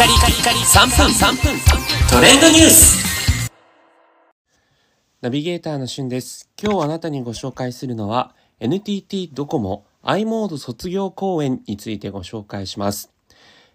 カリカリカリ3分3分トレンドニュースナビゲーターのしゅんです。今日あなたにご紹介するのは NTT ドコモ i モード卒業公演についてご紹介します。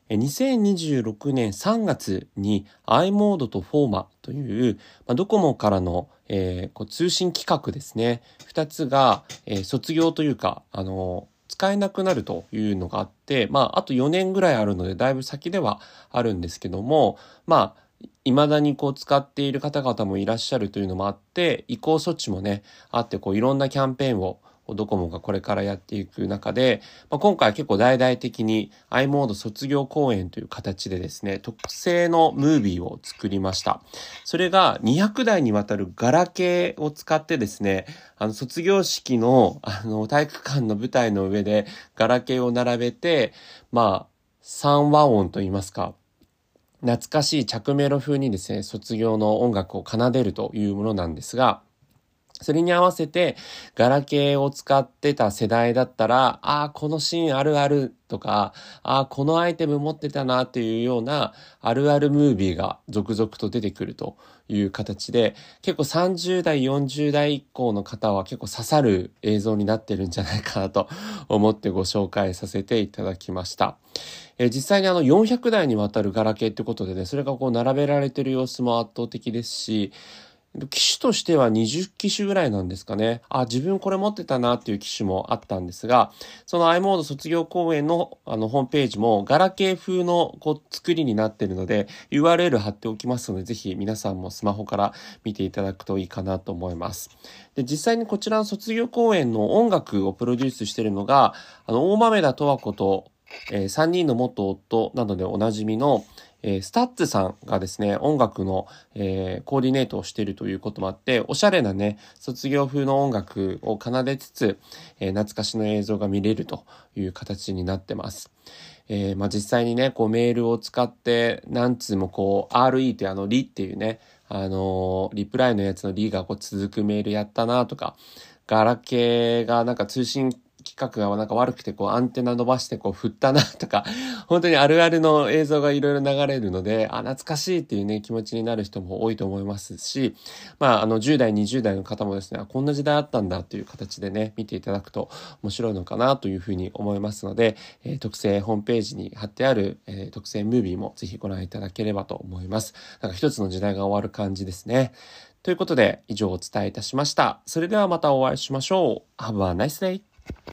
え2026年3月に i モードとフォーマという、まあ、ドコモからの、えーこう通信規格ですね。二つが、えー卒業というか、あの使えなくなるというのがあって、まあ、あと4年ぐらいあるので、だいぶ先ではあるんですけども、まあ、未だにこう使っている方々もいらっしゃるというのもあって、移行措置もね、あって、こういろんなキャンペーンをドコモがこれからやっていく中で、まあ、今回結構大々的に i モード卒業公演という形でですね、特製のムービーを作りました。それが200台にわたるガラケーを使ってですね、あの卒業式のあの体育館の舞台の上でガラケーを並べて、まあ、三和音と言いますか、懐かしい着メロ風にですね、卒業の音楽を奏でるというものなんですが、それに合わせて、ガラケーを使ってた世代だったら、ああ、このシーンあるあるとか、ああ、このアイテム持ってたなっていうような、あるあるムービーが続々と出てくるという形で、結構30代、40代以降の方は結構刺さる映像になってるんじゃないかなと思ってご紹介させていただきました。え実際にあの400台にわたるガラケーってことでね、それがこう並べられてる様子も圧倒的ですし、機種としては20機種ぐらいなんですかね。あ、自分これ持ってたなっていう機種もあったんですが、その i モード卒業公演のあのホームページもガラケー風のこう作りになってるので URL 貼っておきますので、ぜひ皆さんもスマホから見ていただくといいかなと思います。で、実際にこちらの卒業公演の音楽をプロデュースしているのが、あの、大豆田十和子と、えー、3人の元夫などでおなじみの、えースタッツさんがですね、音楽の、えーコーディネートをしているということもあって、おしゃれなね、卒業風の音楽を奏でつつ、えー懐かしの映像が見れるという形になってます。えーまあ、実際にね、こうメールを使って、何通もこう、RE ってあの、リっていうね、あのリプライのやつのリがこう続くメールやったなとか、ガラケーがなんか通信規格がなんか悪くてこうアンテナ伸ばしてこう振ったなとか、本当にあるあるの映像がいろいろ流れるので、あ、懐かしいっていうね、気持ちになる人も多いと思いますし、まあ、あの、10代、20代の方もですね、こんな時代あったんだっていう形でね、見ていただくと面白いのかなというふうに思いますので、えー特製ホームページに貼ってある、えー特製ムービーもぜひご覧いただければと思います。なんか一つの時代が終わる感じですね。ということで、以上お伝えいたしました。それではまたお会いしましょう。Have a nice day!